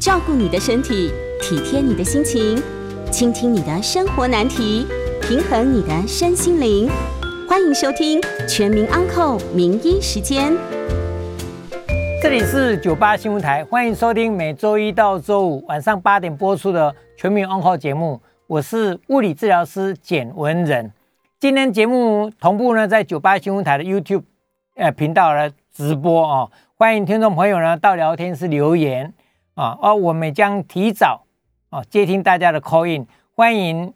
照顾你的身体，体贴你的心情，倾听你的生活难题，平衡你的身心灵。欢迎收听《全民安扣名医时间》。这里是九八新闻台，欢迎收听每周一到周五晚上八点播出的《全民安扣》节目。我是物理治疗师简文仁。今天节目同步呢，在九八新闻台的 YouTube 呃频道来直播哦。欢迎听众朋友呢到聊天室留言啊，而我们将提早啊接听大家的 call in，欢迎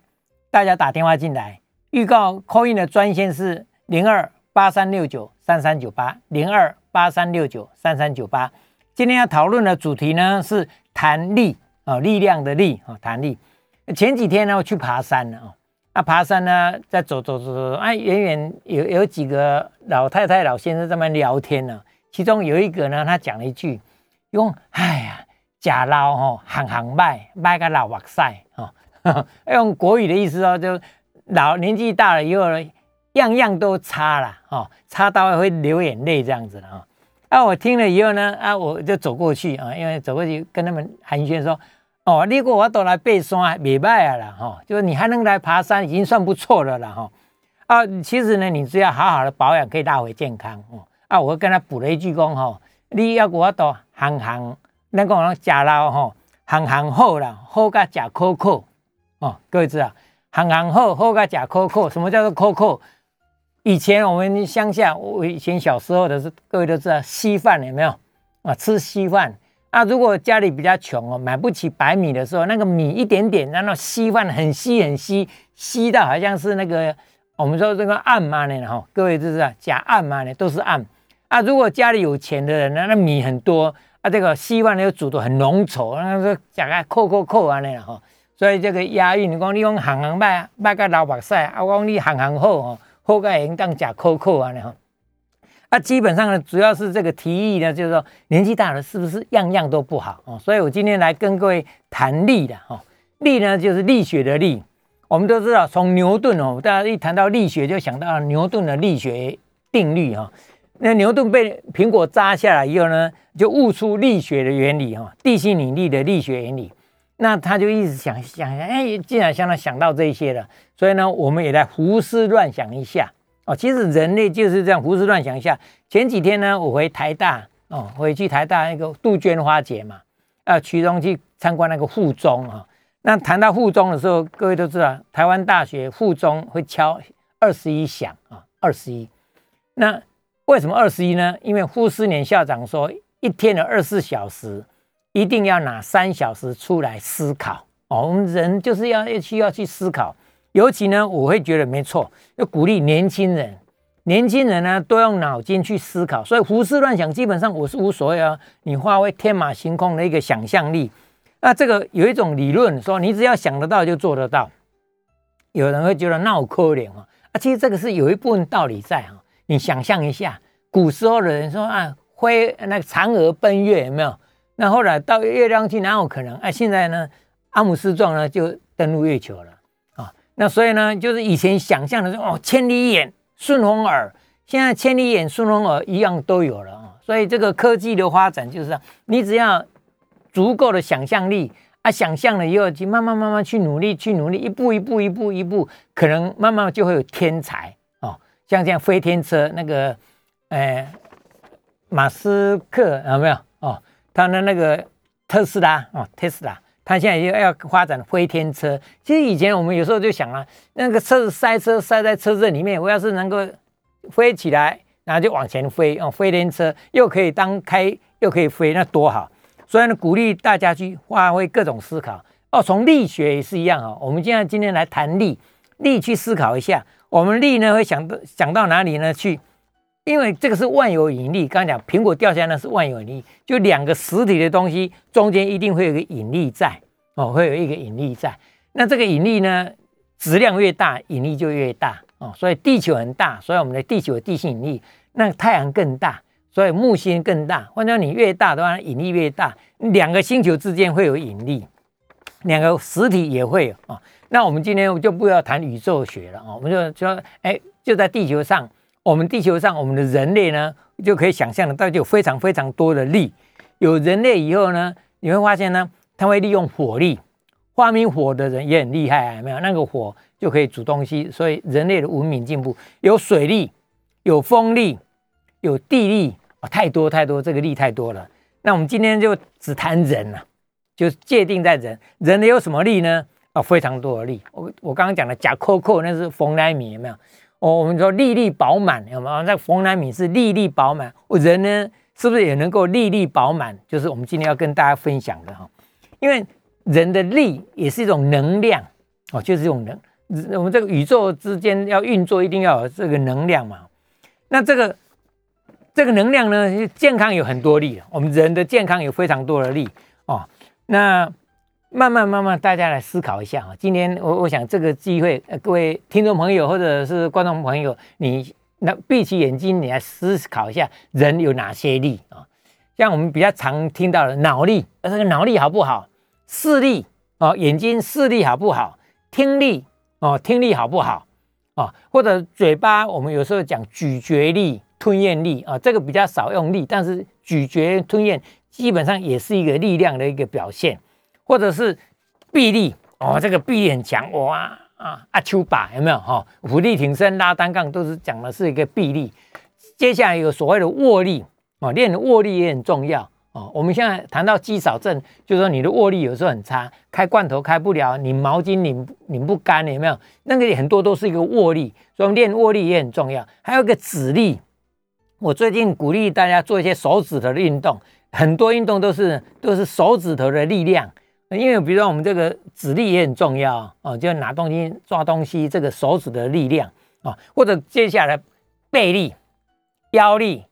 大家打电话进来。预告 call in 的专线是零二八三六九三三九八零二八三六九三三九八。今天要讨论的主题呢是弹力啊，力量的力啊，弹力。前几天呢我去爬山了啊，啊爬山呢在走走走走，哎远远有有几个老太太老先生在那聊天呢，其中有一个呢他讲了一句，用哎呀假老吼行行卖卖个老哇塞哦，用国语的意思哦就。老年纪大了以后，样样都差了哦，差到会流眼泪这样子的啊！啊，我听了以后呢，啊，我就走过去啊，因为走过去跟他们寒暄说：“哦，你果我都来背山，没败啊了哈，就是你还能来爬山，已经算不错了了哈。啊，其实呢，你只要好好的保养，可以拉回健康哦。啊，我跟他补了一句讲哈，你要我都行行，那个讲假老吼，行行好了，好个假可可哦，各位知道。行行好，好个假扣扣。什么叫做扣扣？以前我们乡下，我以前小时候的是，各位都知道稀饭有没有啊？吃稀饭啊。如果家里比较穷哦，买不起白米的时候，那个米一点点，然后稀饭很稀很稀，稀到好像是那个我们说这个暗嘛呢哈。各位知不知道假暗嘛呢？都是暗啊。如果家里有钱的人呢，那米很多啊，这个稀饭呢又煮的很浓稠，那个假个扣扣扣啊那样哈。所以这个押韵，你讲你用行行卖卖个老白菜，啊，我讲你行行好哦，好个应当假扣扣啊，哈。啊，基本上呢，主要是这个提议呢，就是说年纪大了是不是样样都不好哦？所以我今天来跟各位谈力的哈，力呢就是力学的力。我们都知道，从牛顿哦，大家一谈到力学，就想到牛顿的力学定律哈。那牛顿被苹果扎下来以后呢，就悟出力学的原理哈，地心引力的力学原理。那他就一直想想想，哎，竟然想到想到这些了，所以呢，我们也来胡思乱想一下哦。其实人类就是这样胡思乱想一下。前几天呢，我回台大哦，回去台大那个杜鹃花节嘛，啊，其中去参观那个附中啊。那谈到附中的时候，各位都知道，台湾大学附中会敲二十一响啊，二十一。那为什么二十一呢？因为傅斯年校长说，一天的二十四小时。一定要拿三小时出来思考。哦，我们人就是要需要去思考，尤其呢，我会觉得没错，要鼓励年轻人，年轻人呢都用脑筋去思考，所以胡思乱想基本上我是无所谓啊，你发挥天马行空的一个想象力，那这个有一种理论说，你只要想得到就做得到，有人会觉得闹可怜啊，啊，其实这个是有一部分道理在啊，你想象一下，古时候的人说啊，飞那个嫦娥奔月有没有？那后来到月亮去哪有可能？啊，现在呢，阿姆斯壮呢就登陆月球了啊。那所以呢，就是以前想象的说哦，千里眼、顺风耳，现在千里眼、顺风耳一样都有了啊。所以这个科技的发展就是这样，你只要足够的想象力啊，想象了以后，去慢慢慢慢去努力，去努力，一步一步一步一步，可能慢慢就会有天才。像这样飞天车那个，哎，马斯克有没有哦？他的那个特斯拉哦，特斯拉，他现在又要发展飞天车。其实以前我们有时候就想啊，那个车子塞车塞在车子里面，我要是能够飞起来，然后就往前飞哦，飞天车又可以当开又可以飞，那多好！所以呢，鼓励大家去发挥各种思考哦。从力学也是一样哦。我们现在今天来谈力，力去思考一下，我们力呢会想到想到哪里呢？去。因为这个是万有引力，刚刚讲苹果掉下来那是万有引力，就两个实体的东西中间一定会有个引力在哦，会有一个引力在。那这个引力呢，质量越大，引力就越大哦。所以地球很大，所以我们的地球有地心引力。那太阳更大，所以木星更大。换成你越大的话，引力越大，两个星球之间会有引力，两个实体也会有啊。那我们今天就不要谈宇宙学了啊，我们就说，哎，就在地球上。我们地球上，我们的人类呢，就可以想象到，就有非常非常多的力。有人类以后呢，你会发现呢，他会利用火力，发明火的人也很厉害啊，没有那个火就可以煮东西，所以人类的文明进步有水力，有风力，有地力啊，太多太多，这个力太多了。那我们今天就只谈人了，就界定在人，人的有什么力呢？啊，非常多的力。我我刚刚讲的假扣扣，那是冯莱米有没有？哦，我们说粒粒饱满有没有？那冯莱米是粒粒饱满，我人呢？是不是也能够粒粒饱满？就是我们今天要跟大家分享的哈，因为人的力也是一种能量哦，就是这种能，我们这个宇宙之间要运作，一定要有这个能量嘛。那这个这个能量呢，健康有很多力，我们人的健康有非常多的力哦。那慢慢慢慢，大家来思考一下啊。今天我我想这个机会，呃各位听众朋友或者是观众朋友，你。那闭起眼睛，你来思考一下，人有哪些力啊？像我们比较常听到的脑力，呃这个脑力好不好？视力哦，眼睛视力好不好？听力哦，听力好不好？啊，或者嘴巴，我们有时候讲咀嚼力、吞咽力啊，这个比较少用力，但是咀嚼、吞咽基本上也是一个力量的一个表现，或者是臂力哦，这个臂力很强哇。啊，阿丘把有没有哈？俯地挺身、拉单杠都是讲的是一个臂力。接下来有所谓的握力啊，练的握力也很重要啊。我们现在谈到肌少症，就是说你的握力有时候很差，开罐头开不了，拧毛巾拧拧不干，有没有？那个很多都是一个握力，所以练握力也很重要。还有个指力，我最近鼓励大家做一些手指头的运动，很多运动都是都是手指头的力量。因为比如说我们这个指力也很重要啊，就拿东西抓东西，这个手指的力量啊，或者接下来背力、腰力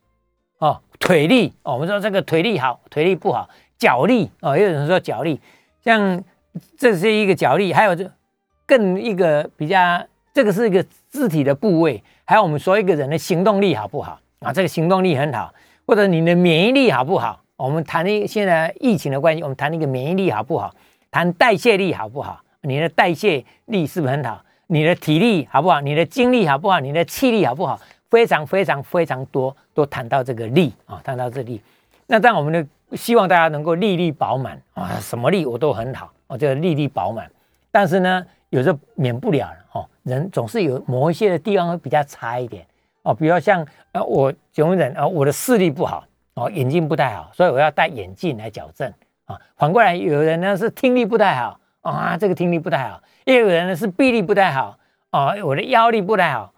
哦、腿力哦，我们说这个腿力好，腿力不好，脚力哦，也有人说脚力，像这是一个脚力，还有这更一个比较，这个是一个肢体的部位，还有我们说一个人的行动力好不好啊？这个行动力很好，或者你的免疫力好不好？我们谈一现在疫情的关系，我们谈那个免疫力好不好？谈代谢力好不好？你的代谢力是不是很好？你的体力好不好？你的精力好不好？你的气力好不好？非常非常非常多，都谈到这个力啊，谈到这力。那这样我们的希望大家能够力力饱满啊，什么力我都很好，我这个力力饱满。但是呢，有时候免不了哦，人总是有某一些的地方会比较差一点哦，比如像呃，我穷人啊，我的视力不好。哦，眼睛不太好，所以我要戴眼镜来矫正啊。反过来，有人呢是听力不太好啊，这个听力不太好；也有人呢是臂力不太好啊，我的腰力不太好。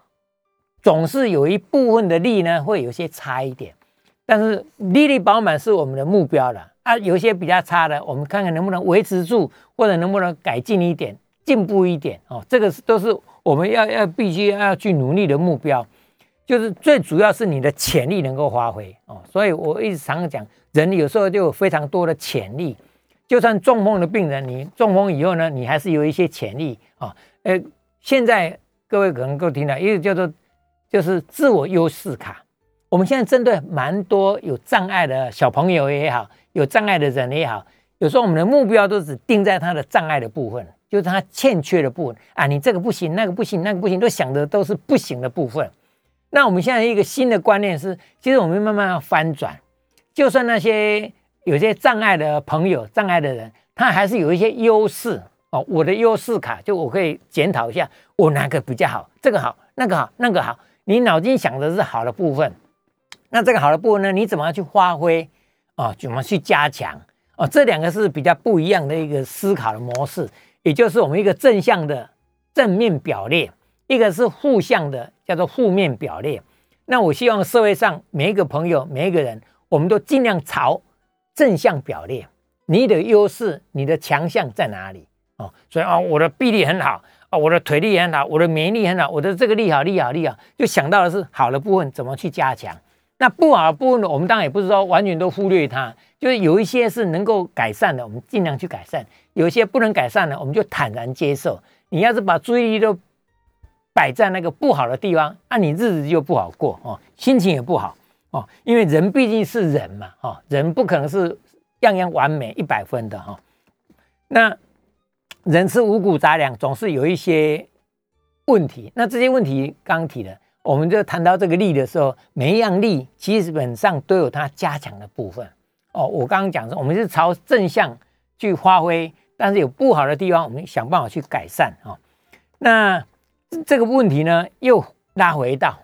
总是有一部分的力呢会有些差一点，但是力力饱满是我们的目标了啊。有些比较差的，我们看看能不能维持住，或者能不能改进一点、进步一点哦。这个是都是我们要要必须要去努力的目标。就是最主要是你的潜力能够发挥哦，所以我一直常常讲，人有时候就有非常多的潜力。就算中风的病人，你中风以后呢，你还是有一些潜力啊。呃，现在各位可能够听到，一个叫做就是自我优势卡。我们现在针对蛮多有障碍的小朋友也好，有障碍的人也好，有时候我们的目标都只定在他的障碍的部分，就是他欠缺的部分啊。你这个不行，那个不行，那个不行，都想的都是不行的部分。那我们现在一个新的观念是，其实我们慢慢要翻转，就算那些有些障碍的朋友、障碍的人，他还是有一些优势哦。我的优势卡，就我可以检讨一下，我哪个比较好，这个好，那个好，那个好。你脑筋想的是好的部分，那这个好的部分呢，你怎么样去发挥哦？怎么去加强哦？这两个是比较不一样的一个思考的模式，也就是我们一个正向的正面表列。一个是负向的，叫做负面表列。那我希望社会上每一个朋友、每一个人，我们都尽量朝正向表列。你的优势、你的强项在哪里？哦，所以啊，我的臂力很好啊，我的腿力很好，我的免疫力很好，我的这个力好、力好、力好，就想到的是好的部分怎么去加强。那不好的部分呢，我们当然也不是说完全都忽略它，就是有一些是能够改善的，我们尽量去改善；有一些不能改善的，我们就坦然接受。你要是把注意力都摆在那个不好的地方，那你日子就不好过哦，心情也不好哦，因为人毕竟是人嘛，哈，人不可能是样样完美一百分的哈。那人吃五谷杂粮，总是有一些问题。那这些问题刚提的，我们就谈到这个力的时候，每一样力基本上都有它加强的部分哦，我刚刚讲的，我们是朝正向去发挥，但是有不好的地方，我们想办法去改善啊。那这个问题呢，又拉回到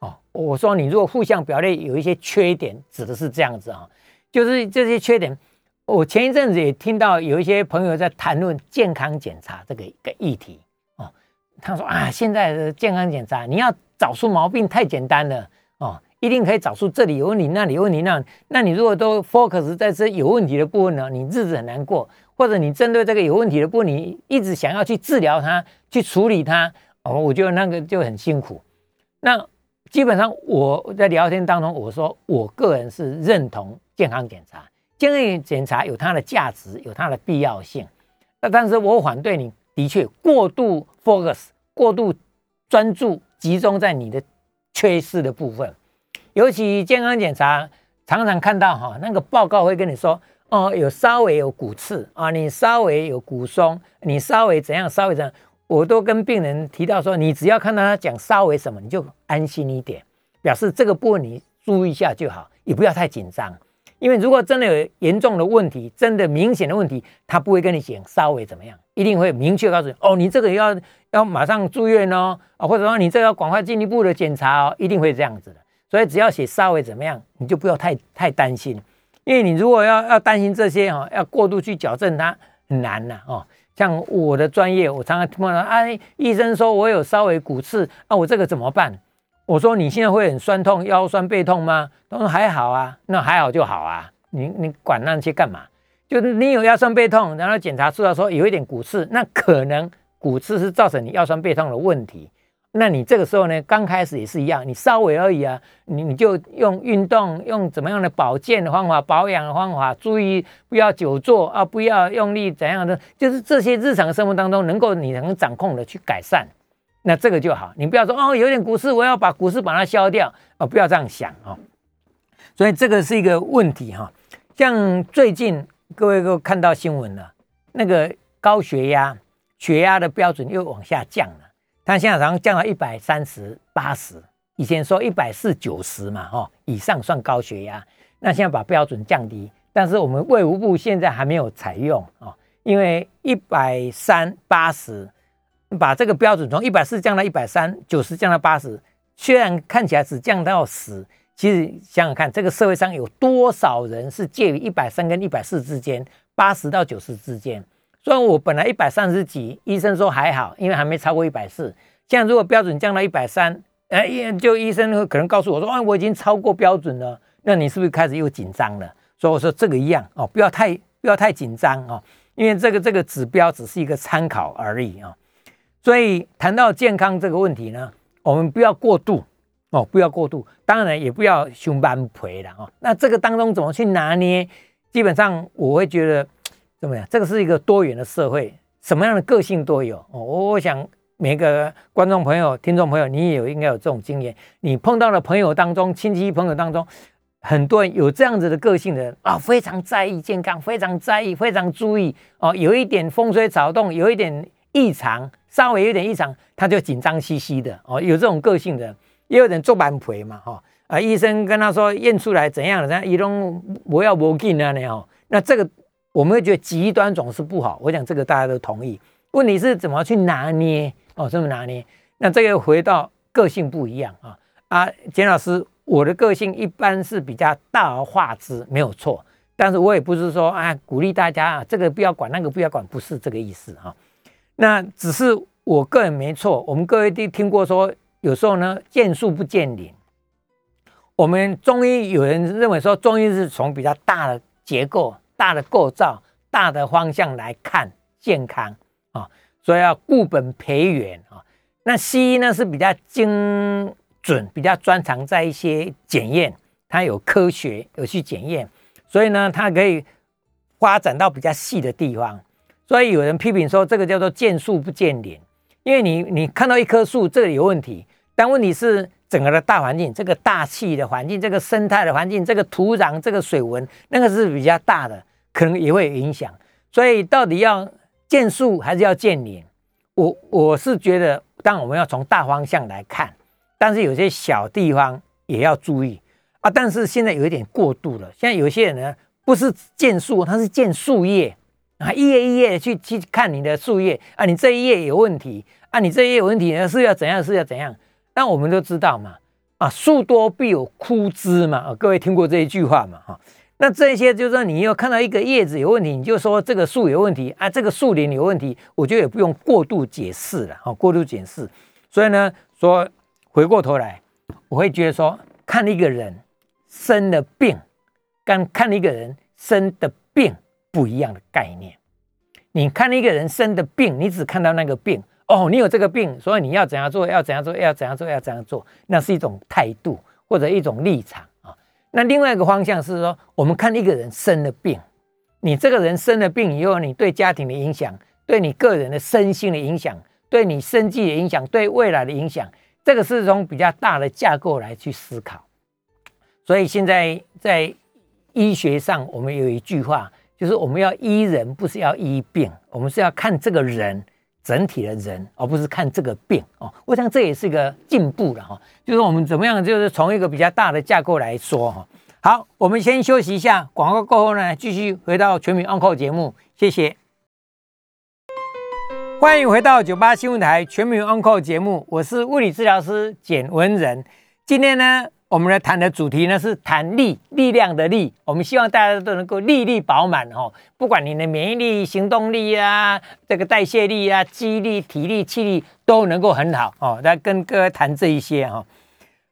哦，我说你如果互相表列有一些缺点，指的是这样子啊，就是这些缺点。我前一阵子也听到有一些朋友在谈论健康检查这个一个议题哦，他说啊，现在的健康检查你要找出毛病太简单了哦，一定可以找出这里有问题，那里有问题，那那你如果都 focus 在这有问题的部分呢，你日子很难过，或者你针对这个有问题的部分，你一直想要去治疗它，去处理它哦，我觉得那个就很辛苦。那基本上我在聊天当中，我说我个人是认同健康检查。健康检查有它的价值，有它的必要性。那但是我反对你的确过度 focus、过度专注、集中在你的缺失的部分。尤其健康检查常常看到哈，那个报告会跟你说哦，有稍微有骨刺啊，你稍微有骨松，你稍微怎样，稍微怎样，我都跟病人提到说，你只要看到他讲稍微什么，你就安心一点，表示这个部分你注意一下就好，也不要太紧张。因为如果真的有严重的问题，真的明显的问题，他不会跟你讲稍微怎么样，一定会明确告诉你哦，你这个要要马上住院哦，啊，或者说你这个要赶快进一步的检查哦，一定会这样子的。所以只要写稍微怎么样，你就不要太太担心，因为你如果要要担心这些哈，要过度去矫正它很难呐哦。像我的专业，我常常听到哎，医生说我有稍微骨刺，那我这个怎么办？我说你现在会很酸痛，腰酸背痛吗？他说还好啊，那还好就好啊。你你管那些干嘛？就是你有腰酸背痛，然后检查出来说有一点骨刺，那可能骨刺是造成你腰酸背痛的问题。那你这个时候呢，刚开始也是一样，你稍微而已啊，你你就用运动，用怎么样的保健的方法、保养的方法，注意不要久坐啊，不要用力怎样的，就是这些日常生活当中能够你能掌控的去改善。那这个就好，你不要说哦，有点股市，我要把股市把它消掉哦，不要这样想哦。所以这个是一个问题哈。像最近各位都看到新闻了，那个高血压，血压的标准又往下降了，它现在好像降到一百三十八十，以前说一百四九十嘛，哈，以上算高血压，那现在把标准降低，但是我们卫福部现在还没有采用啊，因为一百三八十。把这个标准从一百四降到一百三，九十降到八十，虽然看起来只降到十，其实想想看，这个社会上有多少人是介于一百三跟一百四之间，八十到九十之间。虽然我本来一百三十几，医生说还好，因为还没超过一百四。现在如果标准降到一百三，哎，就医生可能告诉我说，啊，我已经超过标准了，那你是不是开始又紧张了？所以我说这个一样哦，不要太不要太紧张哦，因为这个这个指标只是一个参考而已啊。所以谈到健康这个问题呢，我们不要过度哦，不要过度，当然也不要胸班赔了哦。那这个当中怎么去拿捏？基本上我会觉得怎么样？这个是一个多元的社会，什么样的个性都有哦。我想每个观众朋友、听众朋友，你也有应该有这种经验。你碰到的朋友当中、亲戚朋友当中，很多人有这样子的个性的人啊，非常在意健康，非常在意，非常注意哦。有一点风吹草动，有一点异常。稍微有点异常，他就紧张兮兮的哦，有这种个性的，也有人做蛮肥嘛哈啊，医生跟他说验出来怎样的，他一动不要不进啊那哦，那这个我们会觉得极端总是不好，我想这个大家都同意。问题是怎么去拿捏哦？怎么拿捏？那这个回到个性不一样啊啊，简老师，我的个性一般是比较大而化之，没有错，但是我也不是说啊鼓励大家啊这个不要管，那个不要管，不是这个意思哈。那只是我个人没错，我们各位都听过说，有时候呢见树不见林。我们中医有人认为说，中医是从比较大的结构、大的构造、大的方向来看健康啊，所以要固本培元啊。那西医呢是比较精准、比较专长在一些检验，它有科学有去检验，所以呢它可以发展到比较细的地方。所以有人批评说，这个叫做见树不见林，因为你你看到一棵树，这里有问题，但问题是整个的大环境，这个大气的环境，这个生态的环境，这个土壤，这个水文，那个是比较大的，可能也会影响。所以到底要见树还是要见林？我我是觉得，当我们要从大方向来看，但是有些小地方也要注意啊。但是现在有一点过度了，现在有些人呢，不是见树，他是见树叶啊，一页一页去去看你的树叶啊，你这一页有问题啊，你这一页有问题呢是要怎样是要怎样？那我们都知道嘛，啊，树多必有枯枝嘛，啊，各位听过这一句话嘛，哈。那这些就是说，你要看到一个叶子有问题，你就说这个树有问题啊，这个树林有问题，我觉得也不用过度解释了啊，过度解释。所以呢，说回过头来，我会觉得说，看一个人生的病，跟看一个人生的病不一样的概念。你看一个人生的病，你只看到那个病，哦，你有这个病，所以你要怎样做，要怎样做，要怎样做，要怎样做，那是一种态度或者一种立场。那另外一个方向是说，我们看一个人生了病，你这个人生了病以后，你对家庭的影响，对你个人的身心的影响，对你生计的影响，对未来的影响，这个是从比较大的架构来去思考。所以现在在医学上，我们有一句话，就是我们要医人，不是要医病，我们是要看这个人。整体的人，而不是看这个病哦。我想这也是一个进步了哈。就是我们怎么样，就是从一个比较大的架构来说哈。好，我们先休息一下，广告过后呢，继续回到全民 Uncle 节目。谢谢，欢迎回到九八新闻台全民 Uncle 节目，我是物理治疗师简文仁。今天呢。我们来谈的主题呢是谈力，力量的力。我们希望大家都能够力力饱满哦，不管你的免疫力、行动力啊，这个代谢力啊、肌力、体力、气力都能够很好哦。来跟各位谈这一些哈。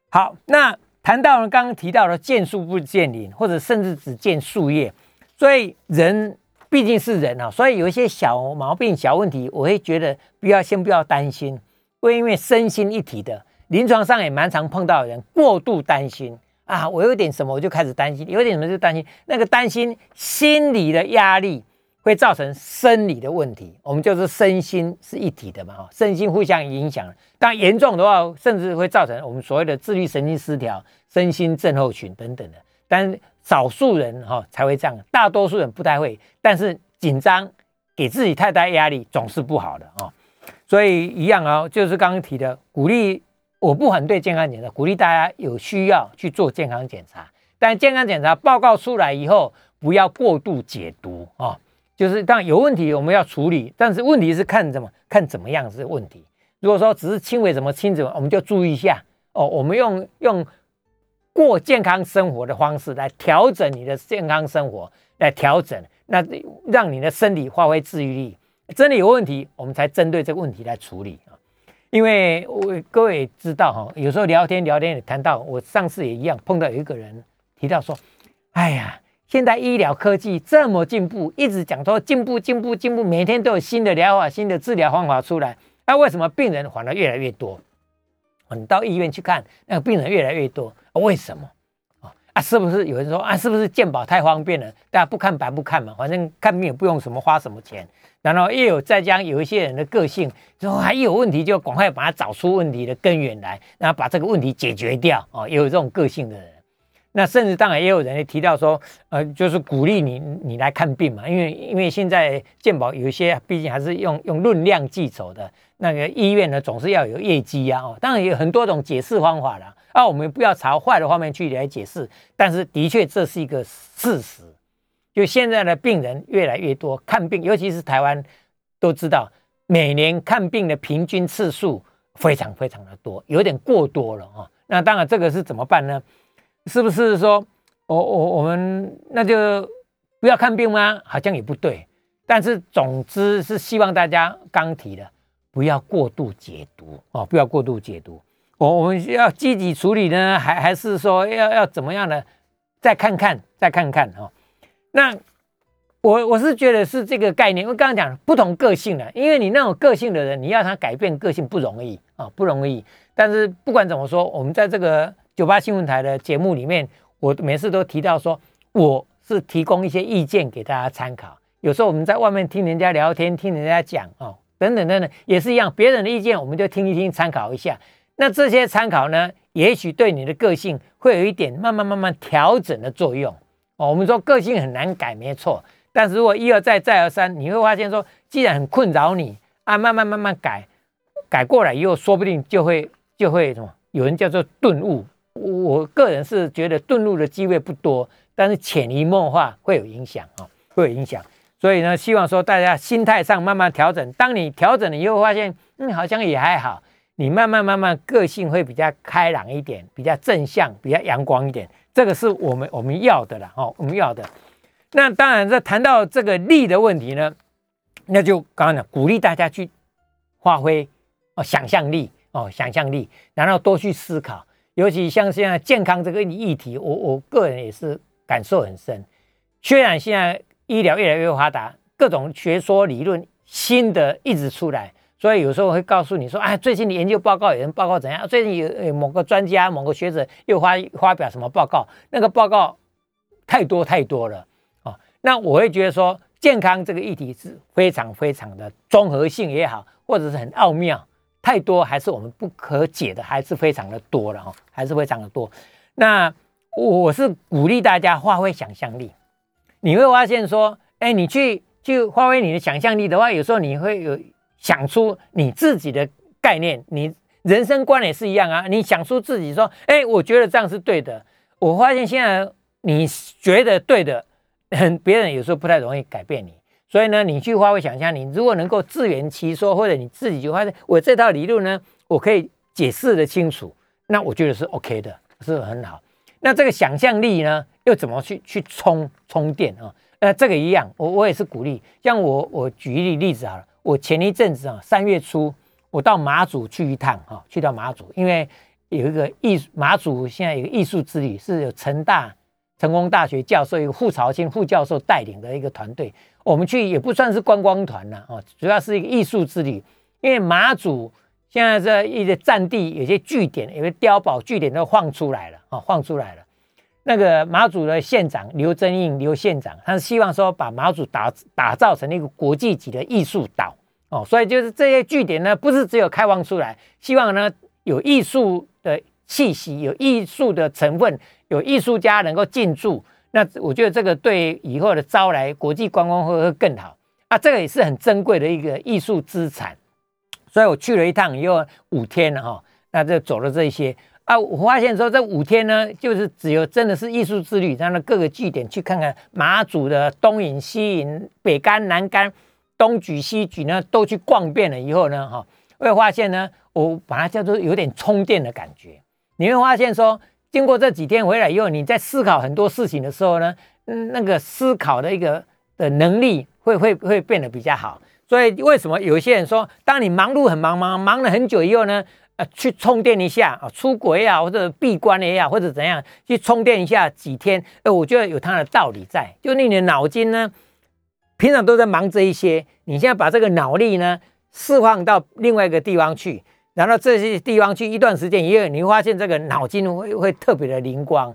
好，那谈到了刚刚提到的见树不见林，或者甚至只见树叶，所以人毕竟是人啊，所以有一些小毛病、小问题，我会觉得不要先不要担心，会因为身心一体的。临床上也蛮常碰到的人过度担心啊，我有点什么我就开始担心，有点什么就担心，那个担心心理的压力会造成生理的问题，我们就是身心是一体的嘛，哈，身心互相影响，当严重的话，甚至会造成我们所谓的自律神经失调、身心症候群等等的。但少数人哈才会这样，大多数人不太会。但是紧张给自己太大压力总是不好的啊，所以一样啊，就是刚刚提的鼓励。我不反对健康检查，鼓励大家有需要去做健康检查。但健康检查报告出来以后，不要过度解读啊。就是当有问题，我们要处理。但是问题是看怎么看怎么样是问题。如果说只是轻微怎么轻怎么，我们就注意一下哦。我们用用过健康生活的方式来调整你的健康生活，来调整那让你的身体发挥治愈力。真的有问题，我们才针对这个问题来处理。因为我各位知道哈，有时候聊天聊天也谈到，我上次也一样碰到有一个人提到说，哎呀，现在医疗科技这么进步，一直讲说进步进步进步，每天都有新的疗法、新的治疗方法出来，那为什么病人反而越来越多？你到医院去看，那个病人越来越多，为什么？啊，是不是有人说啊，是不是健保太方便了？大家不看白不看嘛，反正看病也不用什么花什么钱。然后又有再将有一些人的个性，说还有问题就赶快把它找出问题的根源来，然后把这个问题解决掉哦。也有这种个性的人，那甚至当然也有人提到说，呃，就是鼓励你你来看病嘛，因为因为现在健保有一些毕竟还是用用论量计酬的，那个医院呢总是要有业绩呀哦。当然有很多种解释方法了，啊，我们不要朝坏的方面去来解释，但是的确这是一个事实。就现在的病人越来越多，看病，尤其是台湾，都知道每年看病的平均次数非常非常的多，有点过多了啊。那当然，这个是怎么办呢？是不是说，我我我们那就不要看病吗？好像也不对。但是总之是希望大家刚提的，不要过度解读哦，不要过度解读。我我们要积极处理呢，还还是说要要怎么样呢？再看看，再看看哦。那我我是觉得是这个概念，因为刚刚讲不同个性的，因为你那种个性的人，你要他改变个性不容易啊，不容易。但是不管怎么说，我们在这个九八新闻台的节目里面，我每次都提到说，我是提供一些意见给大家参考。有时候我们在外面听人家聊天，听人家讲哦，等等等等，也是一样，别人的意见我们就听一听，参考一下。那这些参考呢，也许对你的个性会有一点慢慢慢慢调整的作用。哦，我们说个性很难改，没错。但是如果一而再，再而三，你会发现说，既然很困扰你啊，慢慢慢慢改，改过来以后，说不定就会就会什么？有人叫做顿悟。我个人是觉得顿悟的机会不多，但是潜移默化会有影响啊，会有影响。所以呢，希望说大家心态上慢慢调整。当你调整了以后，发现嗯好像也还好，你慢慢慢慢个性会比较开朗一点，比较正向，比较阳光一点。这个是我们我们要的了哦，我们要的。那当然，在谈到这个力的问题呢，那就刚刚讲鼓励大家去发挥哦想象力哦想象力，然后多去思考。尤其像现在健康这个议题，我我个人也是感受很深。虽然现在医疗越来越发达，各种学说理论新的一直出来，所以有时候会告诉你说，哎，最近的研究报告有人报告怎样？最近有某个专家、某个学者又发发表什么报告？那个报告太多太多了哦。那我会觉得说，健康这个议题是非常非常的综合性也好，或者是很奥妙，太多还是我们不可解的，还是非常的多了哈，还是非常的多。那我是鼓励大家发挥想象力。你会发现说，哎，你去去发挥你的想象力的话，有时候你会有想出你自己的概念，你人生观也是一样啊。你想出自己说，哎，我觉得这样是对的。我发现现在你觉得对的，别人有时候不太容易改变你。所以呢，你去发挥想象，你如果能够自圆其说，或者你自己就发现我这套理论呢，我可以解释的清楚，那我觉得是 OK 的，是很好。那这个想象力呢？又怎么去去充充电啊？呃，这个一样，我我也是鼓励。像我我举一例例子啊，我前一阵子啊，三月初我到马祖去一趟哈，去到马祖，因为有一个艺马祖现在有个艺术之旅，是有成大成功大学教授一个傅朝清副教授带领的一个团队，我们去也不算是观光团呐，哦，主要是一个艺术之旅。因为马祖现在这一些战地有些据点，有些碉堡据点都放出来了啊，放出来了。那个马祖的县长刘增应刘县长，他是希望说把马祖打打造成一个国际级的艺术岛哦，所以就是这些据点呢，不是只有开放出来，希望呢有艺术的气息，有艺术的成分，有艺术家能够进驻。那我觉得这个对以后的招来国际观光会会更好啊，这个也是很珍贵的一个艺术资产。所以我去了一趟，又五天了哈，那就走了这些。啊，我发现说这五天呢，就是只有真的是艺术之旅，让那各个据点去看看马祖的东引、西引、北干、南干、东举、西举呢，都去逛遍了以后呢，哈，会发现呢，我把它叫做有点充电的感觉。你会发现说，经过这几天回来以后，你在思考很多事情的时候呢，嗯，那个思考的一个的能力会会会变得比较好。所以为什么有些人说，当你忙碌很忙忙忙了很久以后呢？去充电一下啊，出国啊，或者闭关也好，或者怎样去充电一下几天？哎，我觉得有它的道理在。就你的脑筋呢，平常都在忙这一些，你现在把这个脑力呢释放到另外一个地方去，然后这些地方去一段时间以后，你会发现这个脑筋会会特别的灵光。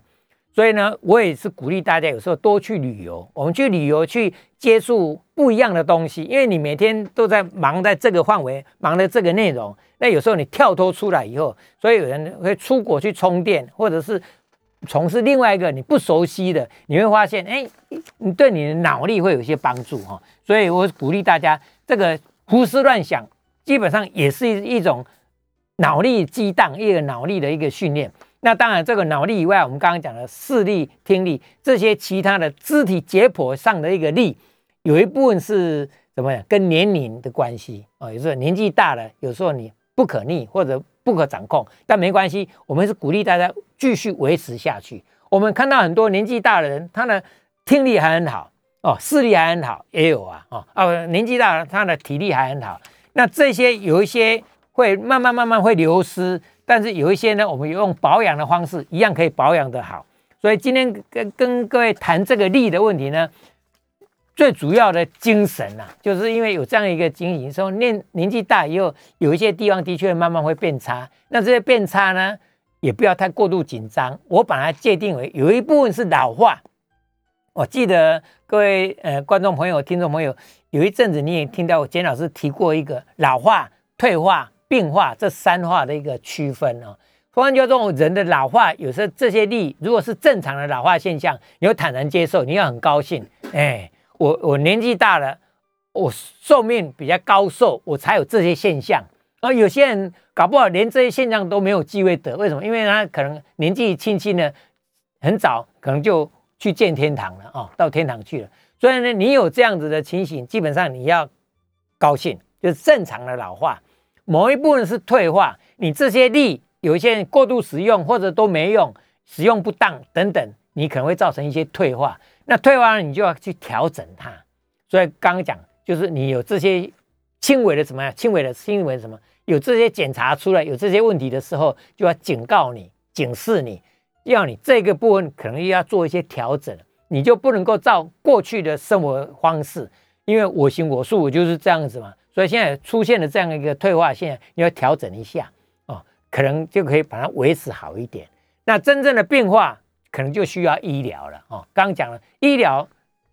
所以呢，我也是鼓励大家有时候多去旅游。我们去旅游去接触不一样的东西，因为你每天都在忙在这个范围，忙的这个内容。那有时候你跳脱出来以后，所以有人会出国去充电，或者是从事另外一个你不熟悉的，你会发现，哎，你对你的脑力会有一些帮助哈。所以我鼓励大家，这个胡思乱想基本上也是一一种脑力激荡，一个脑力的一个训练。那当然，这个脑力以外，我们刚刚讲的视力、听力这些其他的肢体解剖上的一个力，有一部分是怎么样？跟年龄的关系啊，有时候年纪大了，有时候你不可逆或者不可掌控，但没关系，我们是鼓励大家继续维持下去。我们看到很多年纪大的人，他的听力还很好哦，视力还很好，也有啊，哦啊，年纪大了，他的体力还很好。那这些有一些会慢慢慢慢会流失。但是有一些呢，我们用保养的方式，一样可以保养的好。所以今天跟跟各位谈这个力的问题呢，最主要的精神呐，就是因为有这样一个经营，说年年纪大以后，有一些地方的确慢慢会变差。那这些变差呢，也不要太过度紧张。我把它界定为有一部分是老化。我记得各位呃观众朋友、听众朋友，有一阵子你也听到我简老师提过一个老化、退化。变化这三化的一个区分哦，换句话说，人的老化有时候这些力如果是正常的老化现象，你要坦然接受，你要很高兴。哎，我我年纪大了，我寿命比较高寿，我才有这些现象。而有些人搞不好连这些现象都没有机会得，为什么？因为他可能年纪轻轻的，很早可能就去见天堂了哦，到天堂去了。所以呢，你有这样子的情形，基本上你要高兴，就是正常的老化。某一部分是退化，你这些力有一些人过度使用或者都没用，使用不当等等，你可能会造成一些退化。那退化了，你就要去调整它。所以刚刚讲，就是你有这些轻微的什么呀？轻微的轻微什么？有这些检查出来有这些问题的时候，就要警告你、警示你，要你这个部分可能又要做一些调整。你就不能够照过去的生活方式，因为我行我素，我就是这样子嘛。所以现在出现了这样一个退化现，你要调整一下哦，可能就可以把它维持好一点。那真正的变化，可能就需要医疗了哦。刚刚讲了，医疗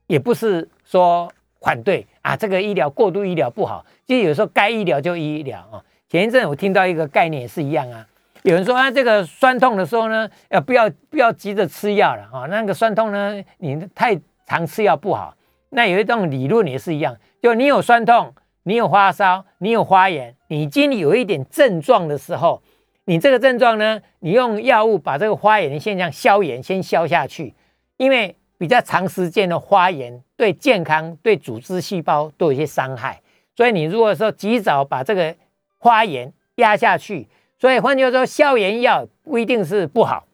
也不是说反对啊，这个医疗过度医疗不好，就有时候该医疗就医疗啊。前一阵我听到一个概念也是一样啊。有人说啊，这个酸痛的时候呢，要不要不要急着吃药了啊？那个酸痛呢，你太常吃药不好。那有一种理论也是一样，就你有酸痛，你有发烧，你有发炎，你经有一点症状的时候，你这个症状呢，你用药物把这个发炎的现象消炎，先消下去。因为比较长时间的发炎对健康、对组织细胞都有一些伤害，所以你如果说及早把这个发炎压下去。所以换句话说，消炎药不一定是不好，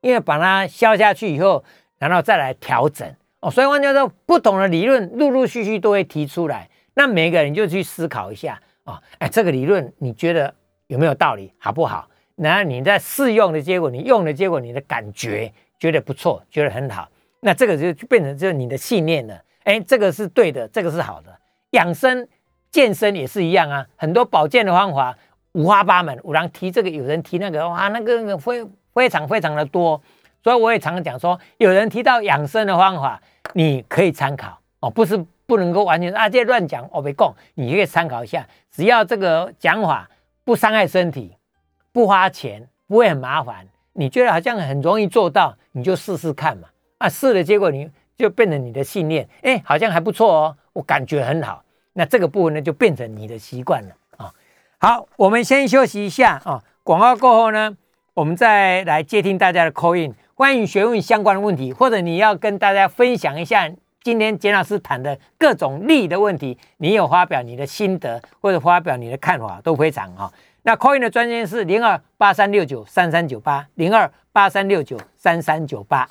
因为把它消下去以后，然后再来调整哦。所以换句话说，不同的理论陆陆续续都会提出来，那每个人就去思考一下啊。哎，这个理论你觉得有没有道理，好不好？然后你在试用的结果，你用的结果，你的感觉觉得不错，觉得很好，那这个就变成就是你的信念了。哎，这个是对的，这个是好的。养生健身也是一样啊，很多保健的方法。五花八门，有人提这个，有人提那个，哇，那个非非常非常的多，所以我也常常讲说，有人提到养生的方法，你可以参考哦，不是不能够完全啊，这乱讲，我没讲，你可以参考一下，只要这个讲法不伤害身体，不花钱，不会很麻烦，你觉得好像很容易做到，你就试试看嘛，啊，试了结果你就变成你的信念，哎，好像还不错哦，我感觉很好，那这个部分呢就变成你的习惯了啊。好，我们先休息一下啊！广告过后呢，我们再来接听大家的 call in，欢迎询问相关的问题，或者你要跟大家分享一下今天简老师谈的各种利的问题，你有发表你的心得或者发表你的看法都非常好。那 call in 的专线是零二八三六九三三九八零二八三六九三三九八。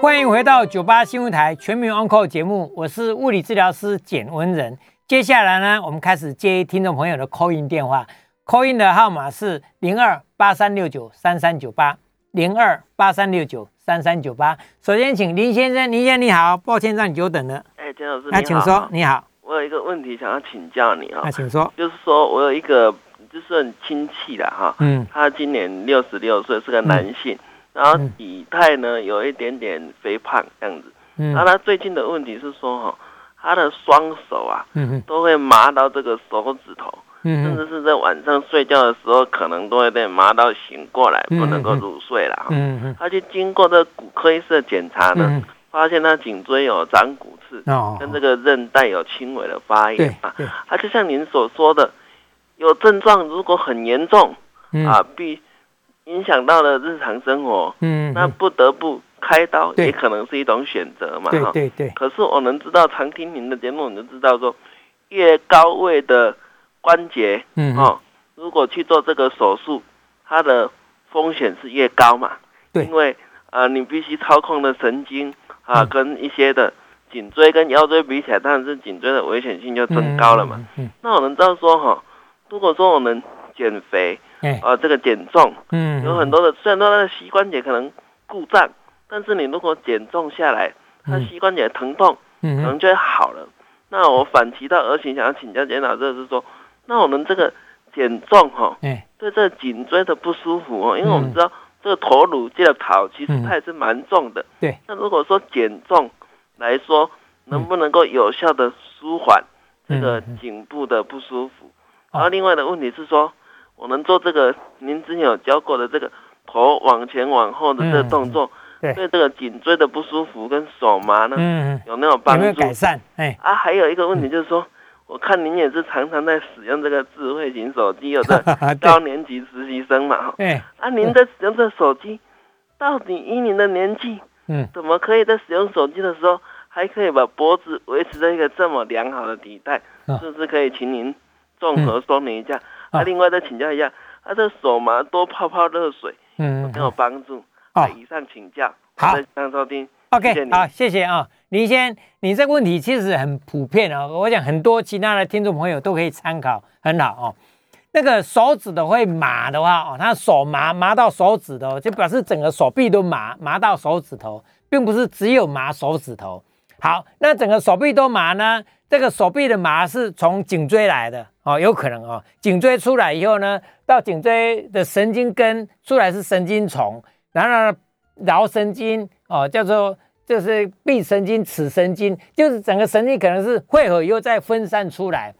欢迎回到九八新闻台全民 Uncle 节目，我是物理治疗师简文仁。接下来呢，我们开始接听众朋友的 call in 电话，call in 的号码是零二八三六九三三九八零二八三六九三三九八。首先，请林先生，林先生你好，抱歉让你久等了。哎，简老师，那请说，你好。我有一个问题想要请教你啊。那请说。就是说我有一个就是很亲戚的哈，嗯，他今年六十六岁，是个男性，然后体态呢有一点点肥胖这样子，嗯，然后他最近的问题是说哈。他的双手啊，嗯都会麻到这个手指头，甚至是在晚上睡觉的时候，可能都会被麻到醒过来，不能够入睡了。嗯他就经过这骨科医生检查呢，发现他颈椎有长骨刺，跟这个韧带有轻微的发炎啊。他就像您所说的，有症状如果很严重啊，必影响到了日常生活，嗯那不得不。开刀也可能是一种选择嘛，对对对。可是我能知道，常听您的节目，你就知道说，越高位的关节，嗯，哦，如果去做这个手术，它的风险是越高嘛，对。因为啊，你必须操控的神经啊，跟一些的颈椎跟腰椎比起来，当然是颈椎的危险性就增高了嘛。嗯。那我能知道说哈，如果说我们减肥，啊，这个减重，嗯，有很多的，虽然说它的膝关节可能故障。但是你如果减重下来，他膝关节疼痛可能就会好了。那我反其道而行，想要请教检老师是说，那我们这个减重哈，对这颈椎的不舒服哦，因为我们知道这个头颅这个头其实它也是蛮重的。对。那如果说减重来说，能不能够有效的舒缓这个颈部的不舒服？然后另外的问题是说，我们做这个您之前有教过的这个头往前往后的这个动作？对这个颈椎的不舒服跟手麻呢，嗯，有没有帮助？有没有改善？哎，啊，还有一个问题就是说，我看您也是常常在使用这个智慧型手机，有的高年级实习生嘛，哈，啊，您在使用这手机，到底以您的年纪，嗯，怎么可以在使用手机的时候，还可以把脖子维持在一个这么良好的体态？是不是可以请您综合说明一下？啊，另外再请教一下，他的手麻多泡泡热水，嗯，有没有帮助？啊，以上请教，好，上收听，OK，好，谢谢啊，林先，你这个问题其实很普遍啊，我想很多其他的听众朋友都可以参考，很好哦。那个手指的会麻的话哦，他手麻麻到手指头，就表示整个手臂都麻麻到手指头，并不是只有麻手指头。好，那整个手臂都麻呢？这个手臂的麻是从颈椎来的哦，有可能哦。颈椎出来以后呢，到颈椎的神经根出来是神经丛，然后桡神经哦，叫做就是臂神经、尺神经，就是整个神经可能是汇合以后再分散出来。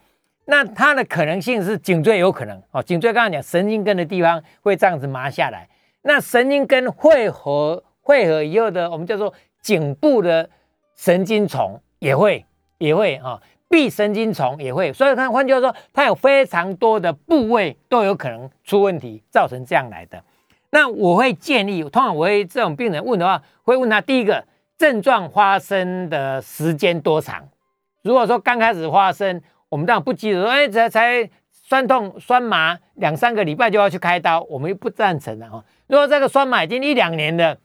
那它的可能性是颈椎有可能哦，颈椎刚刚讲神经根的地方会这样子麻下来。那神经根汇合汇合以后的，我们叫做颈部的神经丛也会。也会啊，臂神经丛也会，所以看换句话说，它有非常多的部位都有可能出问题，造成这样来的。那我会建议，通常我会这种病人问的话，会问他第一个症状发生的时间多长。如果说刚开始发生，我们当然不急着说，哎，才才酸痛酸麻两三个礼拜就要去开刀，我们又不赞成的哈。如果这个酸麻已经一两年的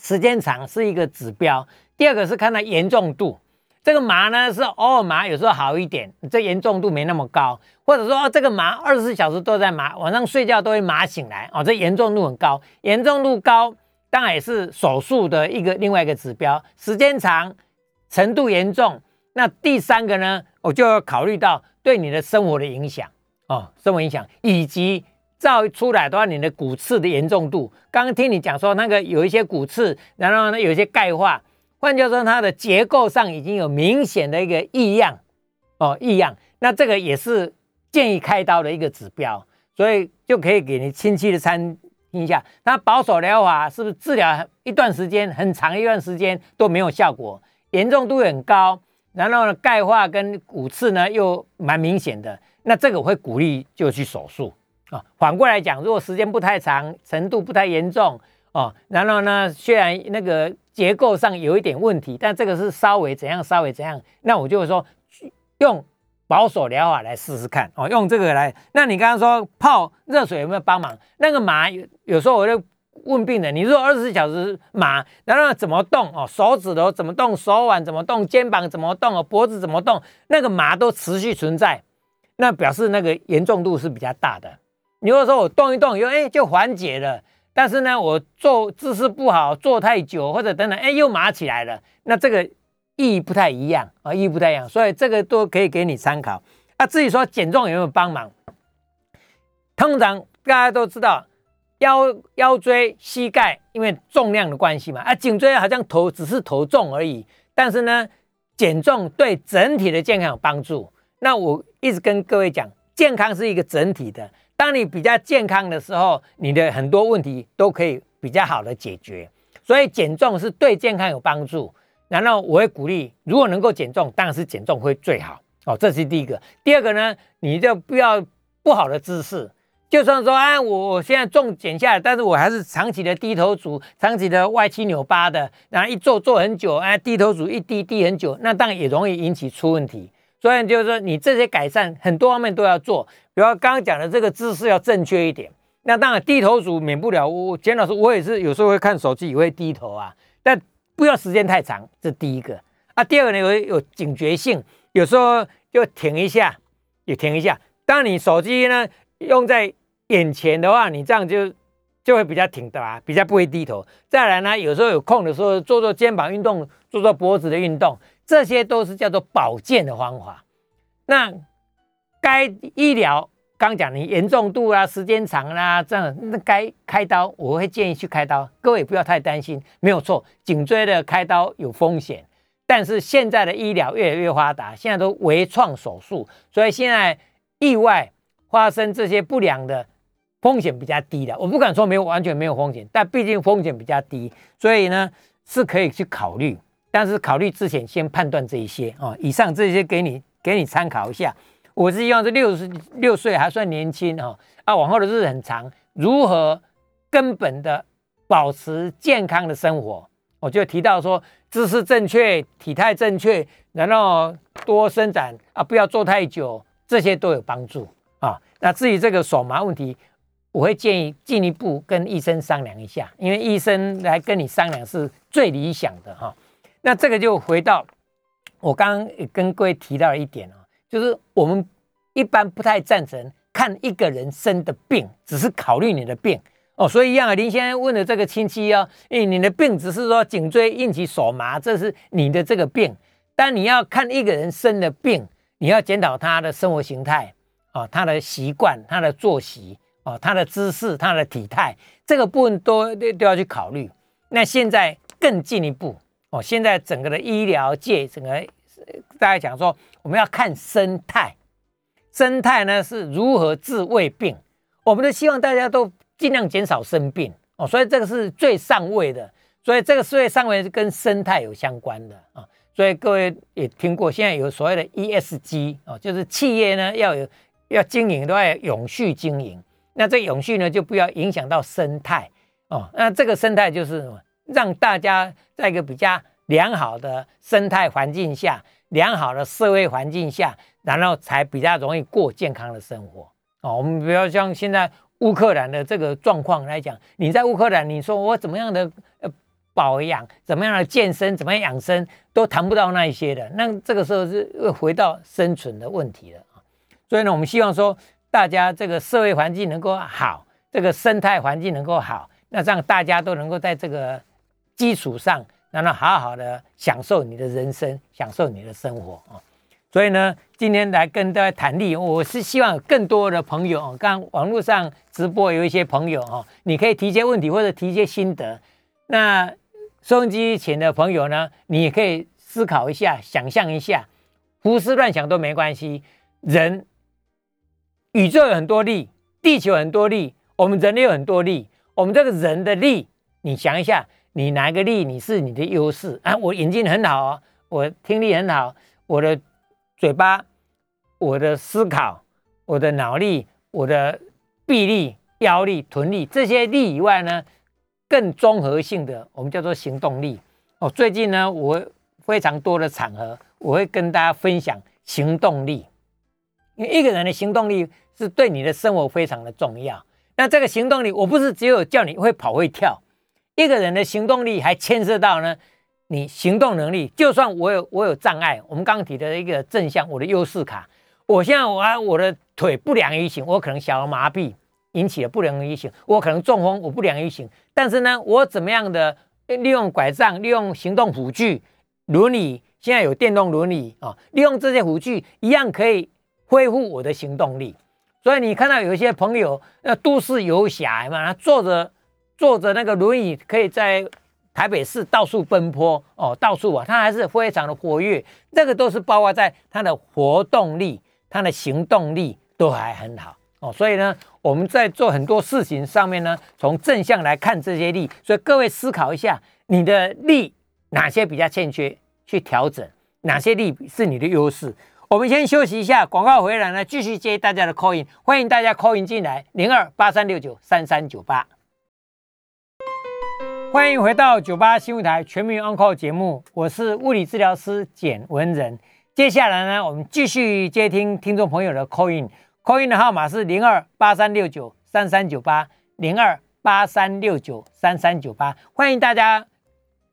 时间长，是一个指标。第二个是看它严重度。这个麻呢是偶尔麻，有时候好一点，这严重度没那么高。或者说这个麻二十四小时都在麻，晚上睡觉都会麻醒来哦，这严重度很高。严重度高当然也是手术的一个另外一个指标。时间长，程度严重，那第三个呢，我就要考虑到对你的生活的影响哦，生活影响以及照出来的话，你的骨刺的严重度。刚刚听你讲说那个有一些骨刺，然后呢有一些钙化。换句话说，它的结构上已经有明显的一个异样哦，异样，那这个也是建议开刀的一个指标，所以就可以给你清晰的参听一下。那保守疗法是不是治疗一段时间很长一段时间都没有效果，严重度很高，然后呢钙化跟骨刺呢又蛮明显的，那这个我会鼓励就去手术啊。反过来讲，如果时间不太长，程度不太严重哦，然后呢虽然那个。结构上有一点问题，但这个是稍微怎样，稍微怎样，那我就会说用保守疗法来试试看哦，用这个来。那你刚刚说泡热水有没有帮忙？那个麻有有时候我就问病人，你如果二十四小时麻，然后怎么动哦？手指头怎么动？手腕怎么动？肩膀怎么动？脖子怎么动？那个麻都持续存在，那表示那个严重度是比较大的。你如果说我动一动，以后哎就缓解了。但是呢，我坐姿势不好，坐太久或者等等，哎，又麻起来了。那这个意义不太一样啊，意义不太一样，所以这个都可以给你参考。那至于说减重有没有帮忙？通常大家都知道，腰腰椎、膝盖因为重量的关系嘛，啊，颈椎好像头只是头重而已。但是呢，减重对整体的健康有帮助。那我一直跟各位讲，健康是一个整体的。当你比较健康的时候，你的很多问题都可以比较好的解决，所以减重是对健康有帮助。然后我会鼓励，如果能够减重，当然是减重会最好哦。这是第一个。第二个呢，你就不要不好的姿势。就算说啊，我我现在重减下来，但是我还是长期的低头族，长期的歪七扭八的，然后一坐坐很久，哎，低头族一低低很久，那当然也容易引起出问题。所以就是说，你这些改善很多方面都要做。比如刚刚讲的这个姿势要正确一点，那当然低头族免不了。我简老师，我也是有时候会看手机也会低头啊，但不要时间太长，这第一个啊。第二个呢，有有警觉性，有时候就停一下，也停一下。当你手机呢用在眼前的话，你这样就就会比较挺的啊，比较不会低头。再来呢，有时候有空的时候做做肩膀运动，做做脖子的运动，这些都是叫做保健的方法。那。该医疗刚讲你严重度啊，时间长啦，这样那该开刀，我会建议去开刀。各位不要太担心，没有错，颈椎的开刀有风险，但是现在的医疗越来越发达，现在都微创手术，所以现在意外发生这些不良的风险比较低的。我不敢说没有完全没有风险，但毕竟风险比较低，所以呢是可以去考虑。但是考虑之前先判断这一些啊，以上这些给你给你参考一下。我是希望是六十六岁还算年轻哈啊，往后的日子很长，如何根本的保持健康的生活。我就提到说，姿势正确、体态正确，然后多伸展啊，不要坐太久，这些都有帮助啊。那至于这个手麻问题，我会建议进一步跟医生商量一下，因为医生来跟你商量是最理想的哈。那这个就回到我刚刚跟各位提到一点啊，就是我们一般不太赞成看一个人生的病，只是考虑你的病。哦，所以一样啊，林先生问的这个亲戚哦，诶，你的病只是说颈椎硬起手麻，这是你的这个病。但你要看一个人生的病，你要检讨他的生活形态啊，他的习惯、他的作息啊，他的姿势、他的体态，这个部分都都都要去考虑。那现在更进一步哦，现在整个的医疗界，整个大家讲说，我们要看生态，生态呢是如何治胃病，我们都希望大家都。尽量减少生病哦，所以这个是最上位的，所以这个最上位是跟生态有相关的啊。所以各位也听过，现在有所谓的 ESG 哦，就是企业呢要有要经营都要永续经营。那这永续呢就不要影响到生态哦。那这个生态就是什么让大家在一个比较良好的生态环境下、良好的社会环境下，然后才比较容易过健康的生活哦。我们不要像现在。乌克兰的这个状况来讲，你在乌克兰，你说我怎么样的呃保养，怎么样的健身，怎么样养生，都谈不到那一些的。那这个时候是又回到生存的问题了。所以呢，我们希望说，大家这个社会环境能够好，这个生态环境能够好，那这样大家都能够在这个基础上，让他好好的享受你的人生，享受你的生活啊。所以呢，今天来跟大家谈利，我是希望更多的朋友哦，刚网络上直播有一些朋友哦，你可以提一些问题或者提一些心得。那收音机前的朋友呢，你也可以思考一下，想象一下，胡思乱想都没关系。人，宇宙有很多力，地球很多力，我们人类有很多力。我们这个人的力，你想一下，你哪一个力你是你的优势啊？我眼睛很好哦，我听力很好，我的。嘴巴，我的思考，我的脑力，我的臂力、腰力、臀力这些力以外呢，更综合性的，我们叫做行动力。哦，最近呢，我非常多的场合，我会跟大家分享行动力，因为一个人的行动力是对你的生活非常的重要。那这个行动力，我不是只有叫你会跑会跳，一个人的行动力还牵涉到呢。你行动能力，就算我有我有障碍，我们刚提的一个正向，我的优势卡，我现在我我的腿不良于行，我可能小儿麻痹引起的不良于行，我可能中风，我不良于行，但是呢，我怎么样的利用拐杖，利用行动辅具，轮椅，现在有电动轮椅啊，利用这些辅具一样可以恢复我的行动力。所以你看到有一些朋友，那都市游侠嘛，他坐着坐着那个轮椅，可以在。台北市到处奔波哦，到处啊，他还是非常的活跃。这个都是包括在他的活动力、他的行动力都还很好哦。所以呢，我们在做很多事情上面呢，从正向来看这些力。所以各位思考一下，你的力哪些比较欠缺，去调整；哪些力是你的优势。我们先休息一下，广告回来呢，继续接大家的 call in，欢迎大家 call in 进来，零二八三六九三三九八。欢迎回到九八新闻台全民 Uncle 节目，我是物理治疗师简文仁。接下来呢，我们继续接听听众朋友的 call in，call in 的号码是零二八三六九三三九八零二八三六九三三九八。欢迎大家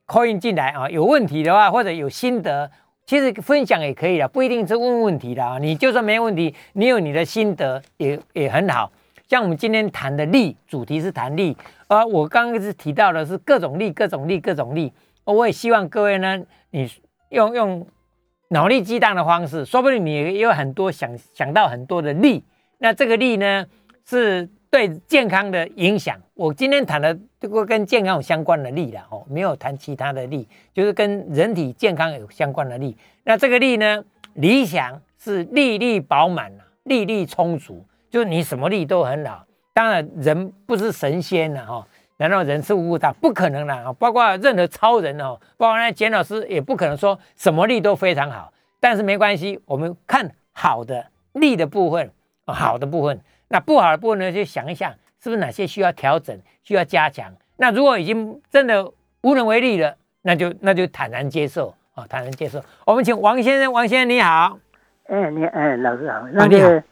call in 进来啊，有问题的话或者有心得，其实分享也可以的，不一定是问问题的啊。你就算没问题，你有你的心得也也很好。像我们今天谈的力，主题是谈力，而我刚刚是提到的是各种力、各种力、各种力。我也希望各位呢，你用用脑力激荡的方式，说不定你也有很多想想到很多的力。那这个力呢，是对健康的影响。我今天谈的这个跟健康有相关的力了哦，没有谈其他的力，就是跟人体健康有相关的力。那这个力呢，理想是粒粒饱满啊，粒粒充足。就你什么力都很好，当然人不是神仙了哈，难道人是无大？不可能的啊！包括任何超人哦，包括那简老师也不可能说什么力都非常好。但是没关系，我们看好的力的部分，好的部分，那不好的部分呢，就想一想是不是哪些需要调整、需要加强，那如果已经真的无能为力了，那就那就坦然接受啊，坦然接受。我们请王先生，王先生你好。哎，你哎，老师好。那个，请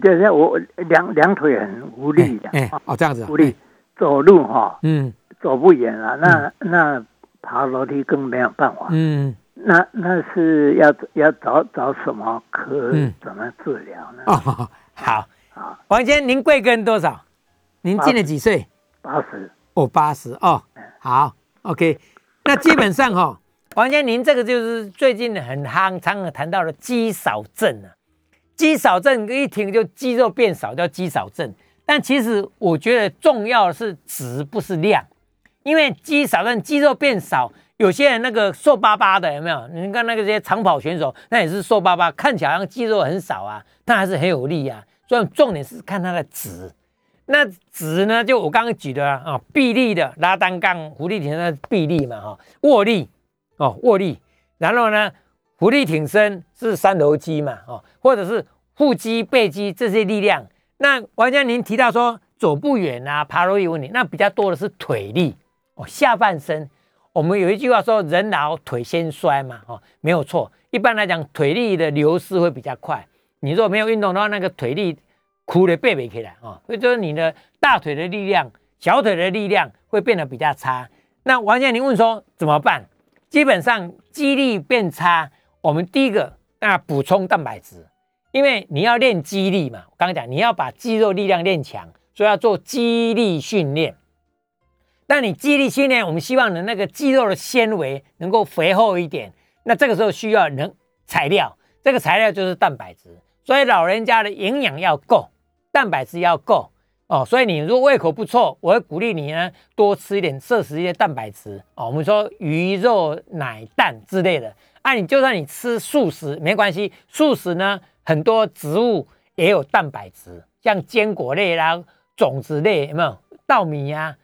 教一下，我两两腿很无力的。哎，哦，这样子。无力，走路哈，嗯，走不远了。那那爬楼梯更没有办法。嗯。那那是要要找找什么科？怎么治疗呢？哦，好，好。王先生，您贵庚多少？您今年几岁？八十。哦，八十哦。好，OK。那基本上哈。王先生，您这个就是最近很夯，常常谈到的肌少症啊。肌少症一听就肌肉变少，叫肌少症。但其实我觉得重要的是值，不是量。因为肌少症，肌肉变少，有些人那个瘦巴巴的，有没有？你看那个些长跑选手，那也是瘦巴巴，看起来好像肌肉很少啊，但还是很有力啊。所以重点是看它的质。那质呢，就我刚刚举的啊，臂力的拉单杠、浮力挺身臂力嘛，哈，握力。哦，握力，然后呢，浮力挺身是三头肌嘛，哦，或者是腹肌、背肌这些力量。那王家您提到说走不远啊，爬楼梯问题，那比较多的是腿力哦，下半身。我们有一句话说，人老腿先衰嘛，哦，没有错。一般来讲，腿力的流失会比较快。你如果没有运动的话，那个腿力苦的背背起来啊，所以就是你的大腿的力量、小腿的力量会变得比较差。那王家您问说怎么办？基本上肌力变差，我们第一个那补充蛋白质，因为你要练肌力嘛。我刚刚讲你要把肌肉力量练强，所以要做肌力训练。那你肌力训练，我们希望的那个肌肉的纤维能够肥厚一点，那这个时候需要能材料，这个材料就是蛋白质。所以老人家的营养要够，蛋白质要够。哦，所以你如果胃口不错，我会鼓励你呢，多吃一点，摄食一些蛋白质哦。我们说鱼肉、奶蛋之类的，啊，你就算你吃素食没关系，素食呢很多植物也有蛋白质，像坚果类啦、种子类有没有？稻米呀、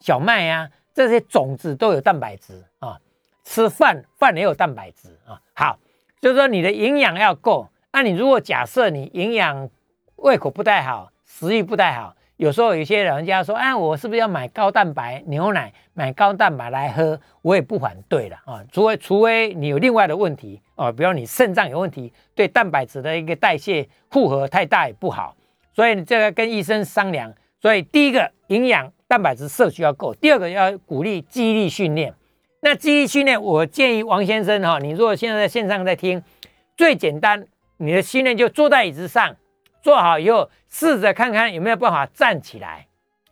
小麦呀这些种子都有蛋白质啊。吃饭饭也有蛋白质啊。好，就是说你的营养要够。那你如果假设你营养胃口不太好，食欲不太好。有时候有些老人家说：“哎，我是不是要买高蛋白牛奶，买高蛋白来喝？”我也不反对了啊，除非除非你有另外的问题哦，比如你肾脏有问题，对蛋白质的一个代谢负荷太大也不好，所以你这个跟医生商量。所以第一个营养蛋白质摄取要够，第二个要鼓励肌力训练。那肌力训练，我建议王先生哈，你如果现在在线上在听，最简单，你的训练就坐在椅子上。做好以后，试着看看有没有办法站起来，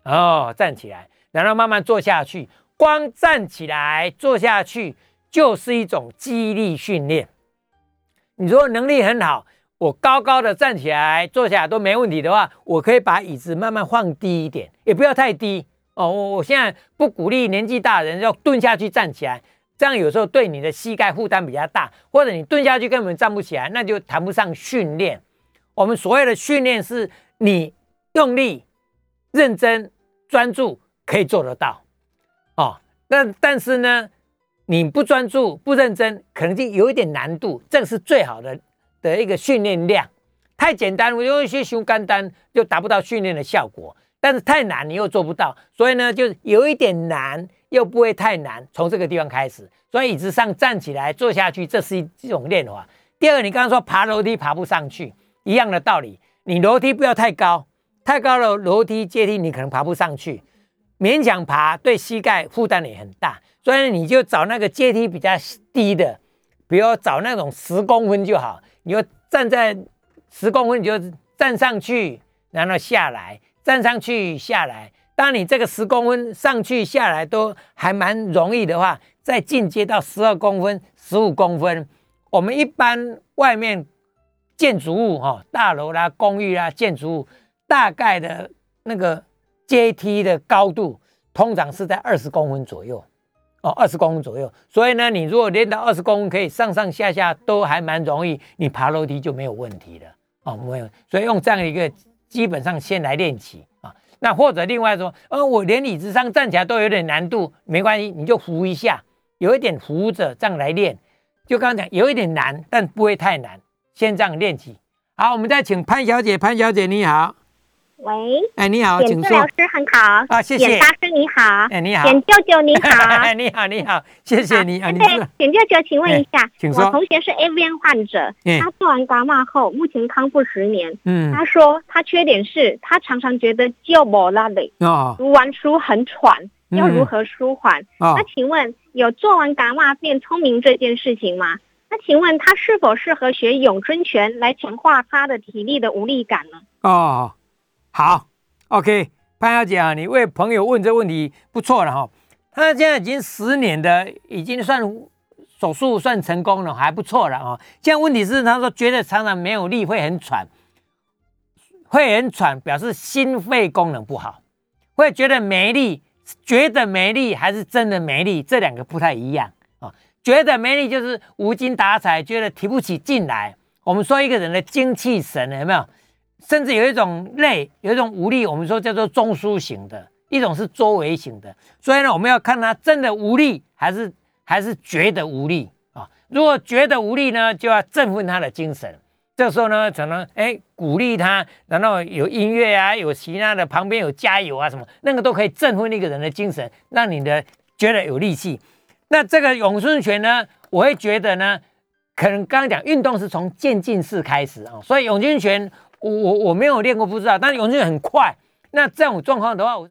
哦，站起来，然后慢慢坐下去。光站起来、坐下去就是一种肌力训练。你如果能力很好，我高高的站起来、坐下来都没问题的话，我可以把椅子慢慢放低一点，也不要太低哦。我我现在不鼓励年纪大的人要蹲下去站起来，这样有时候对你的膝盖负担比较大，或者你蹲下去根本站不起来，那就谈不上训练。我们所谓的训练是你用力、认真、专注可以做得到，哦，那但是呢，你不专注、不认真，可能就有一点难度。这个是最好的的一个训练量。太简单，我用一些胸肝单就达不到训练的效果；但是太难，你又做不到。所以呢，就有一点难，又不会太难。从这个地方开始，所以椅子上站起来、坐下去，这是一种练法。第二，你刚刚说爬楼梯爬不上去。一样的道理，你楼梯不要太高，太高了楼梯阶梯你可能爬不上去，勉强爬对膝盖负担也很大，所以你就找那个阶梯比较低的，比如找那种十公分就好，你就站在十公分，你就站上去，然后下来，站上去下来。当你这个十公分上去下来都还蛮容易的话，再进阶到十二公分、十五公分，我们一般外面。建筑物哈，大楼啦、公寓啦，建筑物大概的那个阶梯的高度，通常是在二十公分左右哦，二十公分左右。所以呢，你如果练到二十公分，可以上上下下都还蛮容易，你爬楼梯就没有问题了哦，没有。所以用这样一个基本上先来练起啊。那或者另外说，呃，我连椅子上站起来都有点难度，没关系，你就扶一下，有一点扶着这样来练。就刚刚讲，有一点难，但不会太难。先这样练起，好，我们再请潘小姐。潘小姐，你好。喂，哎，你好，请说。老师很好啊，谢谢。简大师你好，哎，你好。简舅舅你好，哎你好，你好，谢谢你啊。对，简舅舅，请问一下，请说。我同学是 AVN 患者，他做完伽马后，目前康复十年。嗯，他说他缺点是他常常觉得就无拉力，读完书很喘，要如何舒缓？那请问有做完伽马变聪明这件事情吗？请问他是否适合学咏春拳来强化他的体力的无力感呢？哦。好，OK，潘小姐啊，你为朋友问这问题不错了哈。他现在已经十年的，已经算手术算成功了，还不错了啊。现在问题是，他说觉得常常没有力，会很喘，会很喘，表示心肺功能不好，会觉得没力，觉得没力还是真的没力，这两个不太一样。觉得没力就是无精打采，觉得提不起劲来。我们说一个人的精气神有没有？甚至有一种累，有一种无力，我们说叫做中枢型的，一种是周围型的。所以呢，我们要看他真的无力，还是还是觉得无力啊？如果觉得无力呢，就要振奋他的精神。这时候呢，可能哎鼓励他，然后有音乐啊，有其他的旁边有加油啊什么，那个都可以振奋一个人的精神，让你的觉得有力气。那这个咏春拳呢，我会觉得呢，可能刚刚讲运动是从渐进式开始啊，所以咏春拳。我我我没有练过，不知道。但是咏春拳很快，那这种状况的话，我